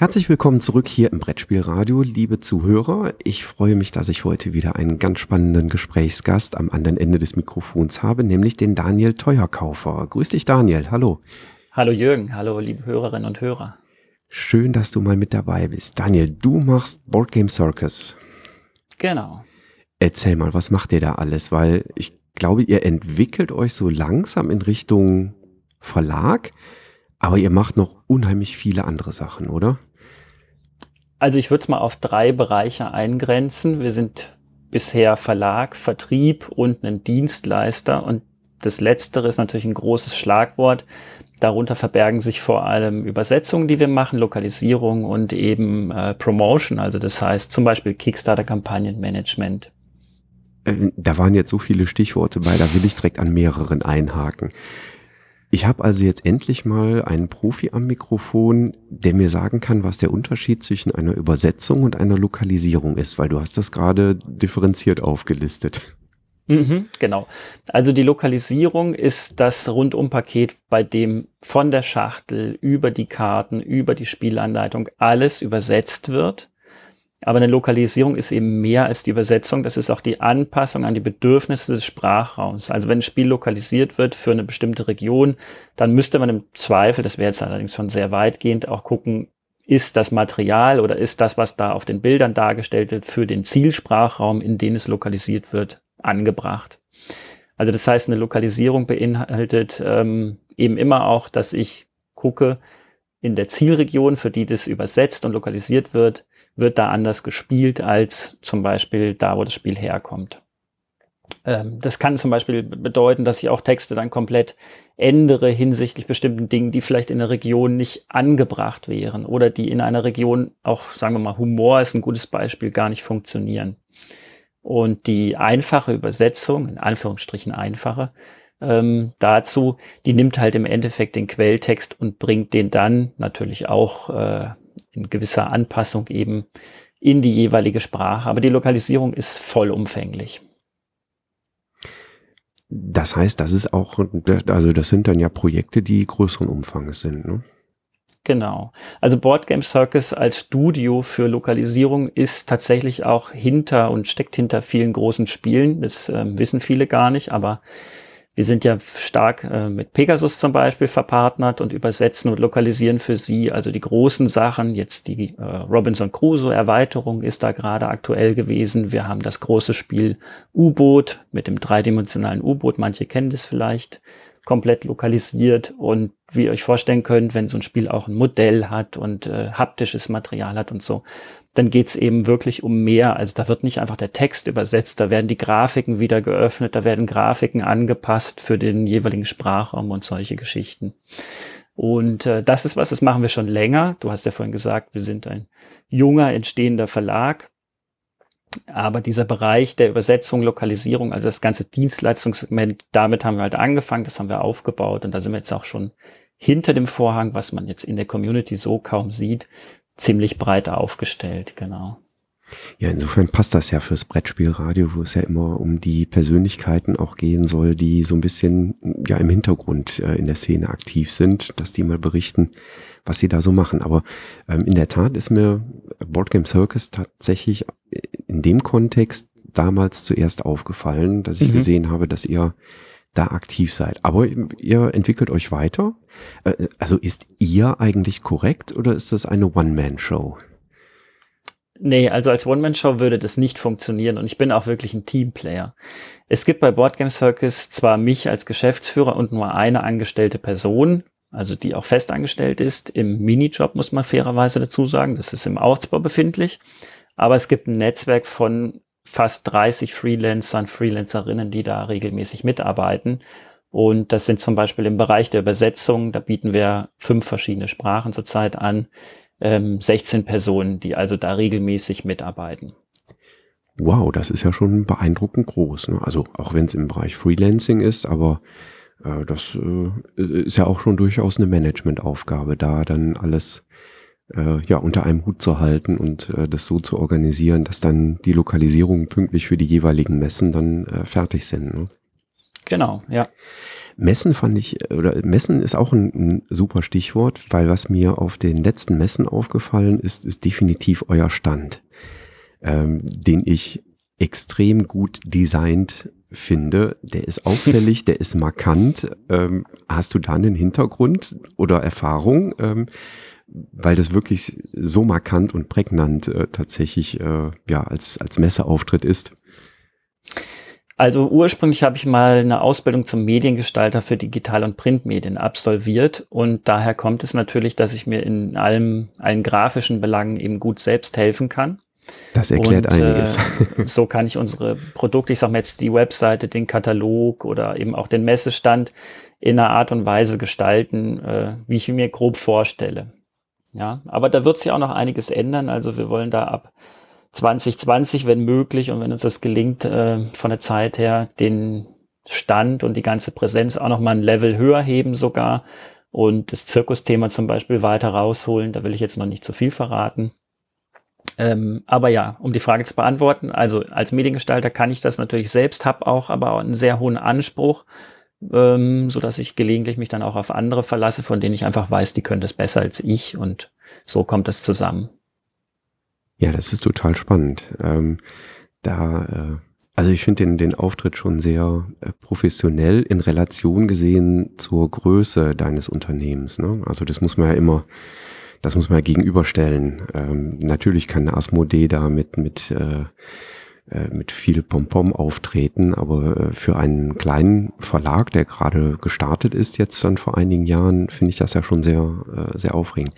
Herzlich willkommen zurück hier im Brettspielradio, liebe Zuhörer. Ich freue mich, dass ich heute wieder einen ganz spannenden Gesprächsgast am anderen Ende des Mikrofons habe, nämlich den Daniel Teuerkaufer. Grüß dich, Daniel. Hallo. Hallo Jürgen. Hallo, liebe Hörerinnen und Hörer. Schön, dass du mal mit dabei bist. Daniel, du machst Board Game Circus. Genau. Erzähl mal, was macht ihr da alles? Weil ich glaube, ihr entwickelt euch so langsam in Richtung Verlag, aber ihr macht noch unheimlich viele andere Sachen, oder? Also ich würde es mal auf drei Bereiche eingrenzen. Wir sind bisher Verlag, Vertrieb und ein Dienstleister und das Letztere ist natürlich ein großes Schlagwort. Darunter verbergen sich vor allem Übersetzungen, die wir machen, Lokalisierung und eben äh, Promotion, also das heißt zum Beispiel Kickstarter-Kampagnenmanagement. Äh, da waren jetzt so viele Stichworte bei, da will ich direkt an mehreren einhaken. Ich habe also jetzt endlich mal einen Profi am Mikrofon, der mir sagen kann, was der Unterschied zwischen einer Übersetzung und einer Lokalisierung ist, weil du hast das gerade differenziert aufgelistet. Mhm, genau. Also die Lokalisierung ist das Rundumpaket, bei dem von der Schachtel über die Karten, über die Spielanleitung alles übersetzt wird aber eine Lokalisierung ist eben mehr als die Übersetzung. Das ist auch die Anpassung an die Bedürfnisse des Sprachraums. Also wenn ein Spiel lokalisiert wird für eine bestimmte Region, dann müsste man im Zweifel, das wäre jetzt allerdings schon sehr weitgehend, auch gucken, ist das Material oder ist das, was da auf den Bildern dargestellt wird, für den Zielsprachraum, in den es lokalisiert wird, angebracht. Also das heißt, eine Lokalisierung beinhaltet ähm, eben immer auch, dass ich gucke, in der Zielregion, für die das übersetzt und lokalisiert wird, wird da anders gespielt als zum Beispiel da, wo das Spiel herkommt. Ähm, das kann zum Beispiel bedeuten, dass ich auch Texte dann komplett ändere hinsichtlich bestimmten Dingen, die vielleicht in der Region nicht angebracht wären oder die in einer Region auch, sagen wir mal, Humor ist ein gutes Beispiel, gar nicht funktionieren. Und die einfache Übersetzung, in Anführungsstrichen einfache, ähm, dazu, die nimmt halt im Endeffekt den Quelltext und bringt den dann natürlich auch äh, in gewisser Anpassung eben in die jeweilige Sprache. Aber die Lokalisierung ist vollumfänglich. Das heißt, das ist auch, also das sind dann ja Projekte, die größeren Umfanges sind, ne? Genau. Also Board Game Circus als Studio für Lokalisierung ist tatsächlich auch hinter und steckt hinter vielen großen Spielen. Das äh, wissen viele gar nicht, aber wir sind ja stark äh, mit Pegasus zum Beispiel verpartnert und übersetzen und lokalisieren für sie. Also die großen Sachen, jetzt die äh, Robinson Crusoe Erweiterung ist da gerade aktuell gewesen. Wir haben das große Spiel U-Boot mit dem dreidimensionalen U-Boot. Manche kennen das vielleicht komplett lokalisiert und wie ihr euch vorstellen könnt, wenn so ein Spiel auch ein Modell hat und äh, haptisches Material hat und so, dann geht's eben wirklich um mehr. Also da wird nicht einfach der Text übersetzt, da werden die Grafiken wieder geöffnet, da werden Grafiken angepasst für den jeweiligen Sprachraum und solche Geschichten. Und äh, das ist was, das machen wir schon länger. Du hast ja vorhin gesagt, wir sind ein junger, entstehender Verlag. Aber dieser Bereich der Übersetzung, Lokalisierung, also das ganze Dienstleistungssegment, damit haben wir halt angefangen, das haben wir aufgebaut und da sind wir jetzt auch schon hinter dem Vorhang, was man jetzt in der Community so kaum sieht, ziemlich breit aufgestellt, genau. Ja, insofern passt das ja fürs Brettspielradio, wo es ja immer um die Persönlichkeiten auch gehen soll, die so ein bisschen ja im Hintergrund äh, in der Szene aktiv sind, dass die mal berichten, was sie da so machen. Aber ähm, in der Tat ist mir Boardgame Circus tatsächlich in dem Kontext damals zuerst aufgefallen, dass ich mhm. gesehen habe, dass ihr da aktiv seid. Aber ihr entwickelt euch weiter. Äh, also ist ihr eigentlich korrekt oder ist das eine One-Man-Show? Nee, also als One-Man-Show würde das nicht funktionieren und ich bin auch wirklich ein Teamplayer. Es gibt bei Boardgame Circus zwar mich als Geschäftsführer und nur eine angestellte Person, also die auch festangestellt ist. Im Minijob muss man fairerweise dazu sagen, das ist im Ausbau befindlich. Aber es gibt ein Netzwerk von fast 30 Freelancern, Freelancerinnen, die da regelmäßig mitarbeiten. Und das sind zum Beispiel im Bereich der Übersetzung, da bieten wir fünf verschiedene Sprachen zurzeit an, ähm, 16 Personen, die also da regelmäßig mitarbeiten. Wow, das ist ja schon beeindruckend groß. Ne? Also auch wenn es im Bereich Freelancing ist, aber Äh, das äh, ist ja auch schon durchaus eine Managementaufgabe, da dann alles äh, ja unter einem Hut zu halten und äh, das so zu organisieren, dass dann die Lokalisierungen pünktlich für die jeweiligen Messen dann äh, fertig sind. Ne? Genau, ja. Messen fand ich, oder Messen ist auch ein, ein, super Stichwort, weil was mir auf den letzten Messen aufgefallen ist, ist definitiv euer Stand, ähm, den ich extrem gut designt finde. Der ist auffällig, der ist markant. Ähm, hast du da einen Hintergrund oder Erfahrung? Ähm, weil das wirklich so markant und prägnant äh, tatsächlich äh, ja als als Messeauftritt ist. Also ursprünglich habe ich mal eine Ausbildung zum Mediengestalter für Digital- und Printmedien absolviert und daher kommt es natürlich, dass ich mir in allem, allen grafischen Belangen eben gut selbst helfen kann. Das erklärt und, einiges. Äh, so kann ich unsere Produkte, ich sage mal jetzt die Webseite, den Katalog oder eben auch den Messestand in einer Art und Weise gestalten, äh, wie ich mir grob vorstelle. Ja, aber da wird sich auch noch einiges ändern. Also wir wollen da ab 2020, wenn möglich und wenn uns das gelingt, äh, von der Zeit her den Stand und die ganze Präsenz auch noch mal ein Level höher heben sogar und das Zirkusthema zum Beispiel weiter rausholen. Da will ich jetzt noch nicht zu viel verraten. Ähm, aber ja, um die Frage zu beantworten, also als Mediengestalter kann ich das natürlich selbst, habe auch aber auch einen sehr hohen Anspruch, ähm, so dass ich gelegentlich mich dann auch auf andere verlasse, von denen ich einfach weiß, die können das besser als ich und so kommt es zusammen. Ja, das ist total spannend. Ähm, da, äh, also ich finde den, den Auftritt schon sehr äh, professionell in Relation gesehen zur Größe deines Unternehmens. Ne? Also das muss man ja immer, das muss man ja gegenüberstellen. Ähm, natürlich kann Asmodee da mit, mit, äh, mit viel Pompom auftreten, aber äh, für einen kleinen Verlag, der gerade gestartet ist, jetzt dann vor einigen Jahren, finde ich das ja schon sehr, äh, sehr aufregend.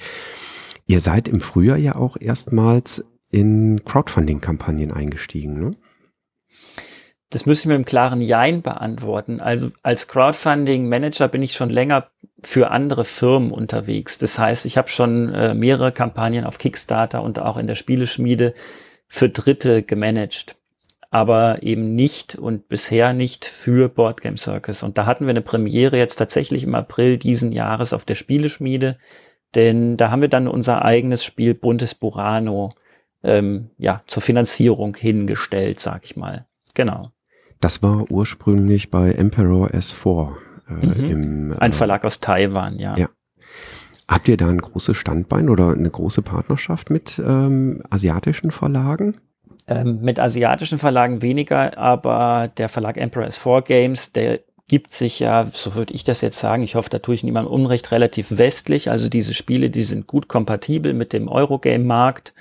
Ihr seid im Frühjahr ja auch erstmals in Crowdfunding-Kampagnen eingestiegen, ne? Das müsste ich mit einem klaren Jein beantworten. Also als Crowdfunding-Manager bin ich schon länger für andere Firmen unterwegs. Das heißt, ich habe schon äh, mehrere Kampagnen auf Kickstarter und auch in der Spieleschmiede für Dritte gemanagt. Aber eben nicht und bisher nicht für Boardgame Circus. Und da hatten wir eine Premiere jetzt tatsächlich im April diesen Jahres auf der Spieleschmiede. Denn da haben wir dann unser eigenes Spiel Buntes Burano ähm, ja, zur Finanzierung hingestellt, sag ich mal. Genau. Das war ursprünglich bei Emperor S4. Äh, mhm. im, Ein äh, Verlag aus Taiwan, ja. Ja. Habt ihr da ein großes Standbein oder eine große Partnerschaft mit ähm, asiatischen Verlagen? Ähm, mit asiatischen Verlagen weniger, aber der Verlag Emperor S4 Games, der gibt sich ja, so würde ich das jetzt sagen, ich hoffe, da tue ich niemandem Unrecht, relativ westlich. Also diese Spiele, die sind gut kompatibel mit dem Eurogame-Markt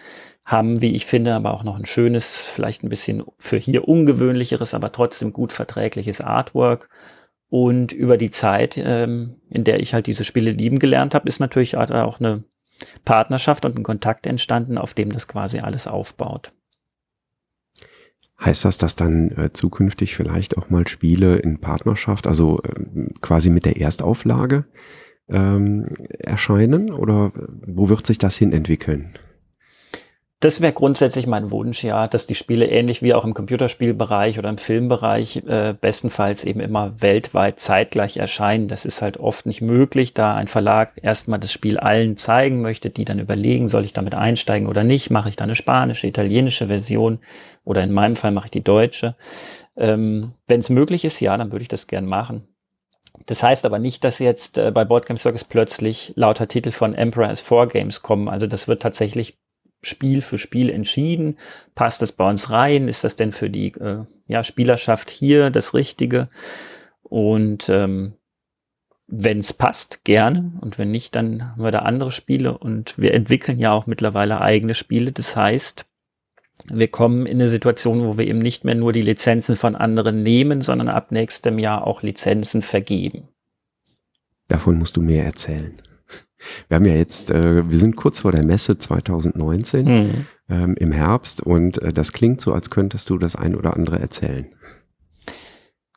haben, wie ich finde, aber auch noch ein schönes, vielleicht ein bisschen für hier ungewöhnlicheres, aber trotzdem gut verträgliches Artwork. Und über die Zeit, ähm, in der ich halt diese Spiele lieben gelernt habe, ist natürlich auch eine Partnerschaft und ein Kontakt entstanden, auf dem das quasi alles aufbaut. Heißt das, dass dann äh, zukünftig vielleicht auch mal Spiele in Partnerschaft, also äh, quasi mit der Erstauflage ähm, erscheinen? Oder wo wird sich das hin entwickeln? Das wäre grundsätzlich mein Wunsch, ja, dass die Spiele ähnlich wie auch im Computerspielbereich oder im Filmbereich äh, bestenfalls eben immer weltweit zeitgleich erscheinen. Das ist halt oft nicht möglich, da ein Verlag erstmal das Spiel allen zeigen möchte, die dann überlegen, soll ich damit einsteigen oder nicht, mache ich da eine spanische, italienische Version oder in meinem Fall mache ich die deutsche. Ähm, Wenn es möglich ist, ja, dann würde ich das gern machen. Das heißt aber nicht, dass jetzt äh, bei Boardgame Circus plötzlich lauter Titel von Emperor as 4 Games kommen. Also das wird tatsächlich Spiel für Spiel entschieden. Passt das bei uns rein? Ist das denn für die äh, ja, Spielerschaft hier das Richtige? Und ähm, wenn es passt, gerne. Und wenn nicht, dann haben wir da andere Spiele. Und wir entwickeln ja auch mittlerweile eigene Spiele. Das heißt, wir kommen in eine Situation, wo wir eben nicht mehr nur die Lizenzen von anderen nehmen, sondern ab nächstem Jahr auch Lizenzen vergeben. Davon musst du mehr erzählen. Wir haben ja jetzt, äh, wir sind kurz vor der Messe 2019 mhm. ähm, im Herbst und äh, das klingt so, als könntest du das ein oder andere erzählen.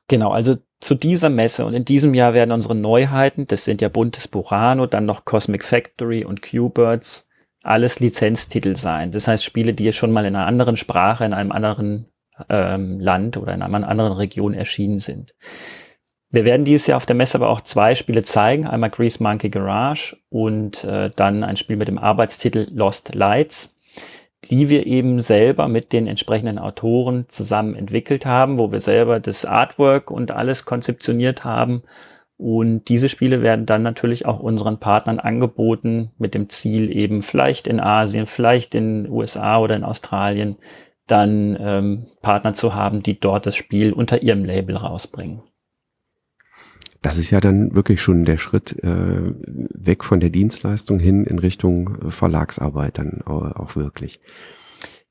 Genau, also zu dieser Messe und in diesem Jahr werden unsere Neuheiten, das sind ja Buntes Burano, dann noch Cosmic Factory und Q-Birds, alles Lizenztitel sein. Das heißt Spiele, die schon mal in einer anderen Sprache, in einem anderen ähm, Land oder in einer anderen Region erschienen sind. Wir werden dieses Jahr auf der Messe aber auch zwei Spiele zeigen. Einmal Grease Monkey Garage und äh, dann ein Spiel mit dem Arbeitstitel Lost Lights, die wir eben selber mit den entsprechenden Autoren zusammen entwickelt haben, wo wir selber das Artwork und alles konzeptioniert haben. Und diese Spiele werden dann natürlich auch unseren Partnern angeboten mit dem Ziel eben vielleicht in Asien, vielleicht in USA oder in Australien dann ähm, Partner zu haben, die dort das Spiel unter ihrem Label rausbringen. Das ist ja dann wirklich schon der Schritt äh, weg von der Dienstleistung hin in Richtung äh, Verlagsarbeit dann auch, wirklich.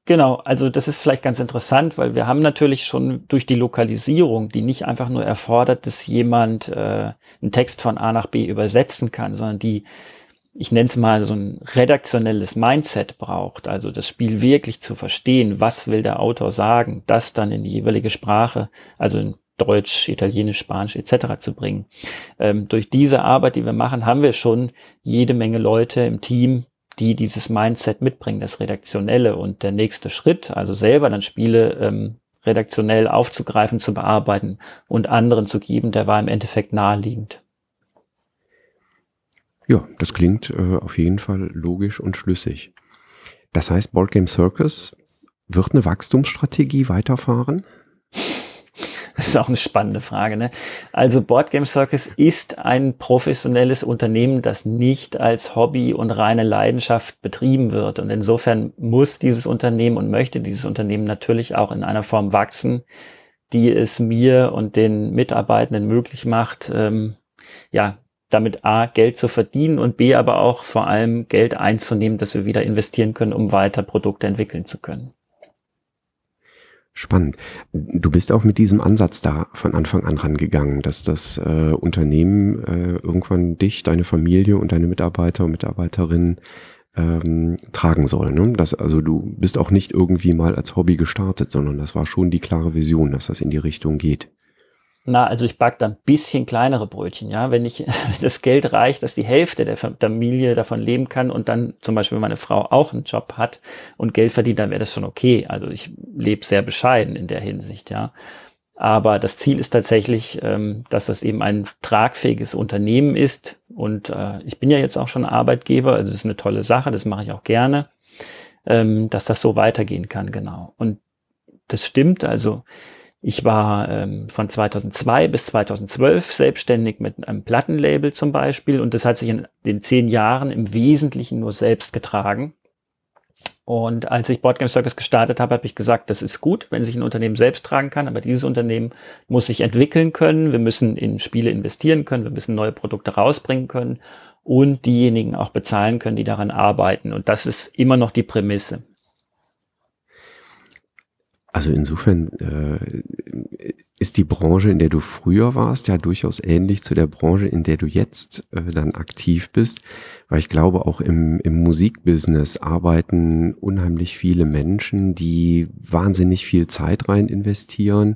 Genau, also das ist vielleicht ganz interessant, weil wir haben natürlich schon durch die Lokalisierung, die nicht einfach nur erfordert, dass jemand äh, einen Text von A nach B übersetzen kann, sondern die, ich nenne es mal so ein redaktionelles Mindset braucht, also das Spiel wirklich zu verstehen, was will der Autor sagen, das dann in die jeweilige Sprache, also in Deutsch, Italienisch, Spanisch etc. zu bringen. Ähm, durch diese Arbeit, die wir machen, haben wir schon jede Menge Leute im Team, die dieses Mindset mitbringen, das Redaktionelle. Und der nächste Schritt, also selber dann Spiele ähm, redaktionell aufzugreifen, zu bearbeiten und anderen zu geben, der war im Endeffekt naheliegend. Ja, das klingt äh, auf jeden Fall logisch und schlüssig. Das heißt, Board Game Circus wird eine Wachstumsstrategie weiterfahren? Das ist auch eine spannende Frage. Ne? Also Board Game Circus ist ein professionelles Unternehmen, das nicht als Hobby und reine Leidenschaft betrieben wird. Und insofern muss dieses Unternehmen und möchte dieses Unternehmen natürlich auch in einer Form wachsen, die es mir und den Mitarbeitenden möglich macht, ähm, ja, damit A, Geld zu verdienen und B, aber auch vor allem Geld einzunehmen, dass wir wieder investieren können, um weiter Produkte entwickeln zu können. Spannend. Du bist auch mit diesem Ansatz da von Anfang an rangegangen, dass das äh, Unternehmen äh, irgendwann dich, deine Familie und deine Mitarbeiter und Mitarbeiterinnen ähm, tragen soll. Ne? Das, also du bist auch nicht irgendwie mal als Hobby gestartet, sondern das war schon die klare Vision, dass das in die Richtung geht. Na, also ich backe dann bisschen kleinere Brötchen, ja. Wenn ich wenn das Geld reicht, dass die Hälfte der Familie davon leben kann und dann zum Beispiel meine Frau auch einen Job hat und Geld verdient, dann wäre das schon okay. Also ich lebe sehr bescheiden in der Hinsicht, ja. Aber das Ziel ist tatsächlich, ähm, dass das eben ein tragfähiges Unternehmen ist. Und äh, ich bin ja jetzt auch schon Arbeitgeber, also das ist eine tolle Sache, das mache ich auch gerne, ähm, dass das so weitergehen kann, genau. Und das stimmt, also ich war ähm, von 2002 bis 2012 selbstständig mit einem Plattenlabel zum Beispiel und das hat sich in den zehn Jahren im Wesentlichen nur selbst getragen. Und als ich Boardgame Circus gestartet habe, habe ich gesagt, das ist gut, wenn sich ein Unternehmen selbst tragen kann, aber dieses Unternehmen muss sich entwickeln können, wir müssen in Spiele investieren können, wir müssen neue Produkte rausbringen können und diejenigen auch bezahlen können, die daran arbeiten. Und das ist immer noch die Prämisse. Also insofern äh, ist die Branche, in der du früher warst, ja durchaus ähnlich zu der Branche, in der du jetzt äh, dann aktiv bist, weil ich glaube, auch im, im Musikbusiness arbeiten unheimlich viele Menschen, die wahnsinnig viel Zeit rein investieren,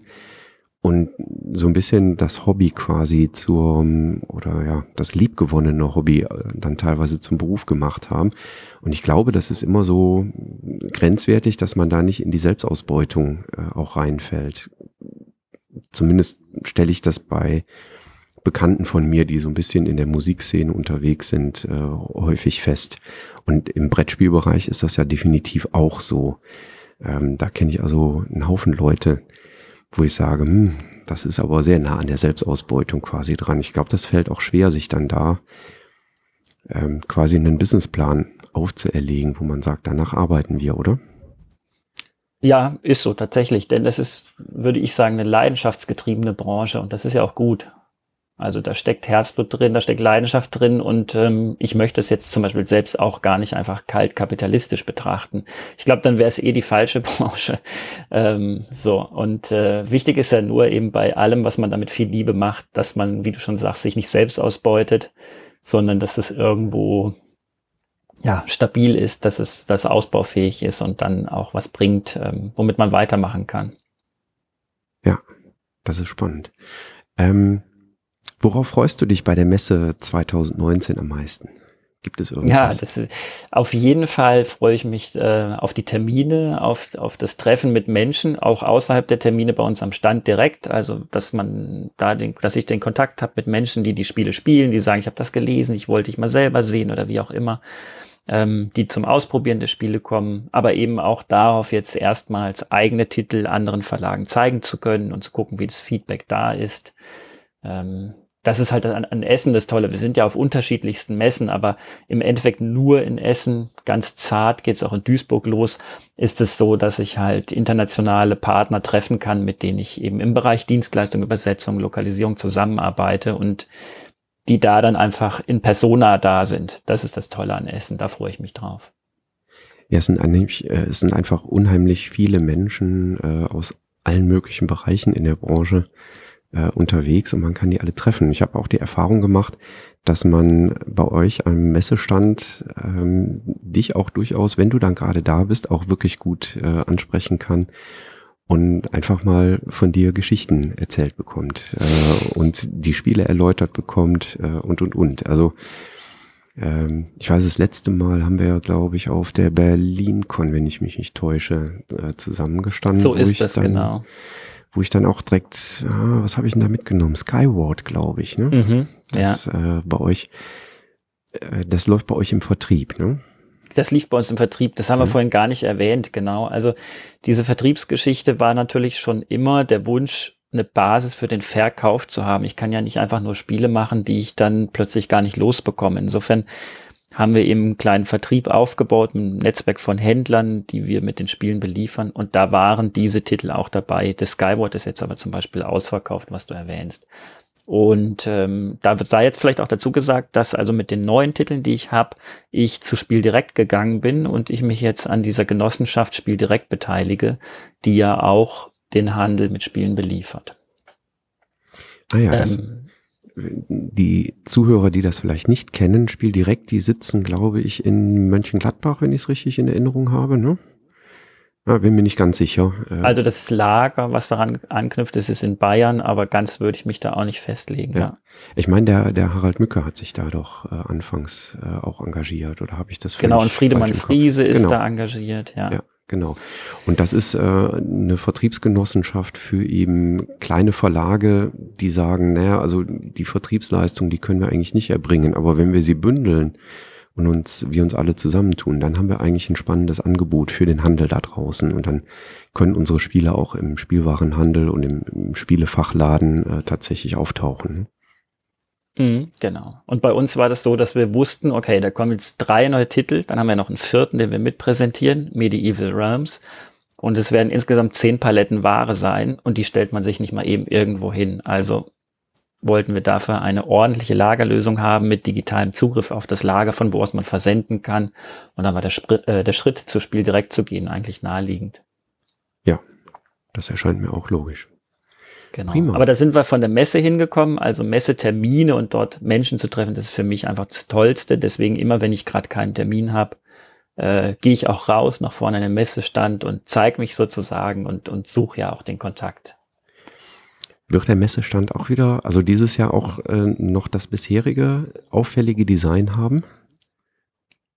und so ein bisschen das Hobby quasi zur, oder ja, das liebgewonnene Hobby äh, dann teilweise zum Beruf gemacht haben. Und ich glaube, das ist immer so grenzwertig, dass man da nicht in die Selbstausbeutung äh, auch reinfällt. Zumindest stelle ich das bei Bekannten von mir, die so ein bisschen in der Musikszene unterwegs sind, äh, häufig fest. Und im Brettspielbereich ist das ja definitiv auch so. Ähm, da kenne ich also einen Haufen Leute, wo ich sage, hm, das ist aber sehr nah an der Selbstausbeutung quasi dran. Ich glaube, das fällt auch schwer, sich dann da ähm, quasi einen Businessplan aufzuerlegen, wo man sagt, danach arbeiten wir, oder? Ja, ist so tatsächlich, denn das ist, würde ich sagen, eine leidenschaftsgetriebene Branche und das ist ja auch gut. Also da steckt Herzblut drin, da steckt Leidenschaft drin und ähm, ich möchte es jetzt zum Beispiel selbst auch gar nicht einfach kalt kapitalistisch betrachten. Ich glaube, dann wäre es eh die falsche Branche. Ähm, so und äh, wichtig ist ja nur eben bei allem, was man damit viel Liebe macht, dass man, wie du schon sagst, sich nicht selbst ausbeutet, sondern dass es irgendwo ja stabil ist, dass es dass ausbaufähig ist und dann auch was bringt, ähm, womit man weitermachen kann. Ja, das ist spannend. Ähm Worauf freust du dich bei der Messe 2019 am meisten? Gibt es irgendwas? Ja, das ist, auf jeden Fall freue ich mich äh, auf die Termine, auf, auf das Treffen mit Menschen, auch außerhalb der Termine bei uns am Stand direkt. Also, dass man da den, dass ich den Kontakt habe mit Menschen, die die Spiele spielen, die sagen, ich habe das gelesen, ich wollte dich mal selber sehen oder wie auch immer ähm, die zum Ausprobieren der Spiele kommen, aber eben auch darauf jetzt erstmals eigene Titel anderen Verlagen zeigen zu können und zu gucken, wie das Feedback da ist. Ähm, das ist halt an, an, Essen das Tolle. Wir sind ja auf unterschiedlichsten Messen, aber im Endeffekt nur in Essen, ganz zart geht es auch in Duisburg los, ist es so, dass ich halt internationale Partner treffen kann, mit denen ich eben im Bereich Dienstleistung, Übersetzung, Lokalisierung zusammenarbeite und die da dann einfach in Persona da sind. Das ist das Tolle an Essen, da freue ich mich drauf. Ja, es sind, eigentlich, äh, es sind einfach unheimlich viele Menschen äh, aus allen möglichen Bereichen in der Branche äh, unterwegs und man kann die alle treffen. Ich habe auch die Erfahrung gemacht, dass man bei euch am Messestand ähm, dich auch durchaus, wenn du dann gerade da bist, auch wirklich gut äh, ansprechen kann und einfach mal von dir Geschichten erzählt bekommt äh, und die Spiele erläutert bekommt äh, und und und. Also ähm, ich weiß, das letzte Mal haben wir ja, glaube ich, auf der BerlinCon, wenn ich mich nicht täusche, äh, zusammengestanden. So ist das, dann, genau. Wo ich dann auch direkt, ah, was habe ich denn da mitgenommen? Skyward, glaube ich, ne? Mhm, das ja. äh, bei euch, äh, das läuft bei euch im Vertrieb, ne? Das lief bei uns im Vertrieb. Das haben wir mhm. vorhin gar nicht erwähnt, genau. Also diese Vertriebsgeschichte war natürlich schon immer der Wunsch, eine Basis für den Verkauf zu haben. Ich kann ja nicht einfach nur Spiele machen, die ich dann plötzlich gar nicht losbekomme. Insofern haben wir eben einen kleinen Vertrieb aufgebaut, ein Netzwerk von Händlern, die wir mit den Spielen beliefern. Und da waren diese Titel auch dabei. Das Skyward ist jetzt aber zum Beispiel ausverkauft, was du erwähnst. Und ähm, da wird da jetzt vielleicht auch dazu gesagt, dass also mit den neuen Titeln, die ich habe, ich zu Spiel direkt gegangen bin und ich mich jetzt an dieser Genossenschaft Spiel direkt beteilige, die ja auch den Handel mit Spielen beliefert. Ah ja, ähm, das, die Zuhörer, die das vielleicht nicht kennen, Spiel direkt, die sitzen, glaube ich, in Mönchengladbach, wenn ich es richtig in Erinnerung habe, ne? Ja, bin mir nicht ganz sicher. Äh. Also das Lager, was daran anknüpft, das ist in Bayern, aber ganz würde ich mich da auch nicht festlegen. Ja. ja. Ich meine, der, der Harald Mücke hat sich da doch äh, anfangs äh, auch engagiert, oder habe ich das Genau, und Friedemann Friese ist genau. da engagiert, ja. ja. Genau. Und das ist äh, eine Vertriebsgenossenschaft für eben kleine Verlage, die sagen, naja, also die Vertriebsleistung, die können wir eigentlich nicht erbringen, aber wenn wir sie bündeln, und uns, wir uns alle zusammentun, dann haben wir eigentlich ein spannendes Angebot für den Handel da draußen und dann können unsere Spiele auch im Spielwarenhandel und im, im Spielefachladen äh, tatsächlich auftauchen. Mhm, genau. Und bei uns war das so, dass wir wussten, okay, da kommen jetzt drei neue Titel, dann haben wir noch einen vierten, den wir mitpräsentieren, Medieval Realms. Und es werden insgesamt zehn Paletten Ware sein und die stellt man sich nicht mal eben irgendwo hin. Also wollten wir dafür eine ordentliche Lagerlösung haben mit digitalem Zugriff auf das Lager, von wo aus man versenden kann. Und dann war der, Sprit, äh, der Schritt zu Spiel direkt zu gehen eigentlich naheliegend. Ja, das erscheint mir auch logisch. Genau. Prima. Aber da sind wir von der Messe hingekommen, also Messetermine und dort Menschen zu treffen, das ist für mich einfach das Tollste. Deswegen immer, wenn ich gerade keinen Termin habe, äh, gehe ich auch raus nach vorne an den Messestand und zeige mich sozusagen und, und suche ja auch den Kontakt. Wird der Messestand auch wieder, also dieses Jahr auch äh, noch das bisherige auffällige Design haben?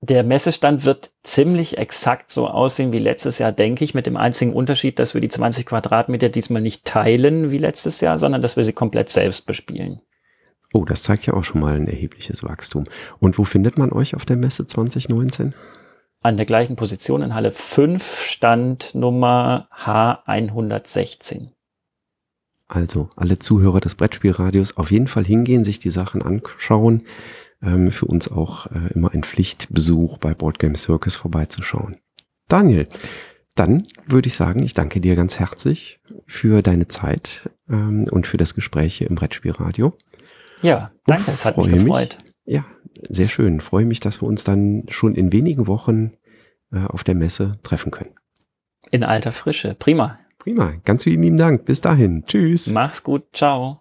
Der Messestand wird ziemlich exakt so aussehen wie letztes Jahr, denke ich, mit dem einzigen Unterschied, dass wir die 20 Quadratmeter diesmal nicht teilen wie letztes Jahr, sondern dass wir sie komplett selbst bespielen. Oh, das zeigt ja auch schon mal ein erhebliches Wachstum. Und wo findet man euch auf der Messe 2019? An der gleichen Position in Halle 5, Stand Nummer H116. Also alle Zuhörer des Brettspielradios auf jeden Fall hingehen, sich die Sachen anschauen. Ähm, für uns auch äh, immer ein Pflichtbesuch bei Board Game Circus vorbeizuschauen. Daniel, dann würde ich sagen, ich danke dir ganz herzlich für deine Zeit ähm, und für das Gespräch hier im Brettspielradio. Ja, danke, es hat mich gefreut. Mich, ja, sehr schön. Freue mich, dass wir uns dann schon in wenigen Wochen äh, auf der Messe treffen können. In alter Frische. Prima. Prima, ganz vielen lieben Dank. Bis dahin. Tschüss. Mach's gut. Ciao.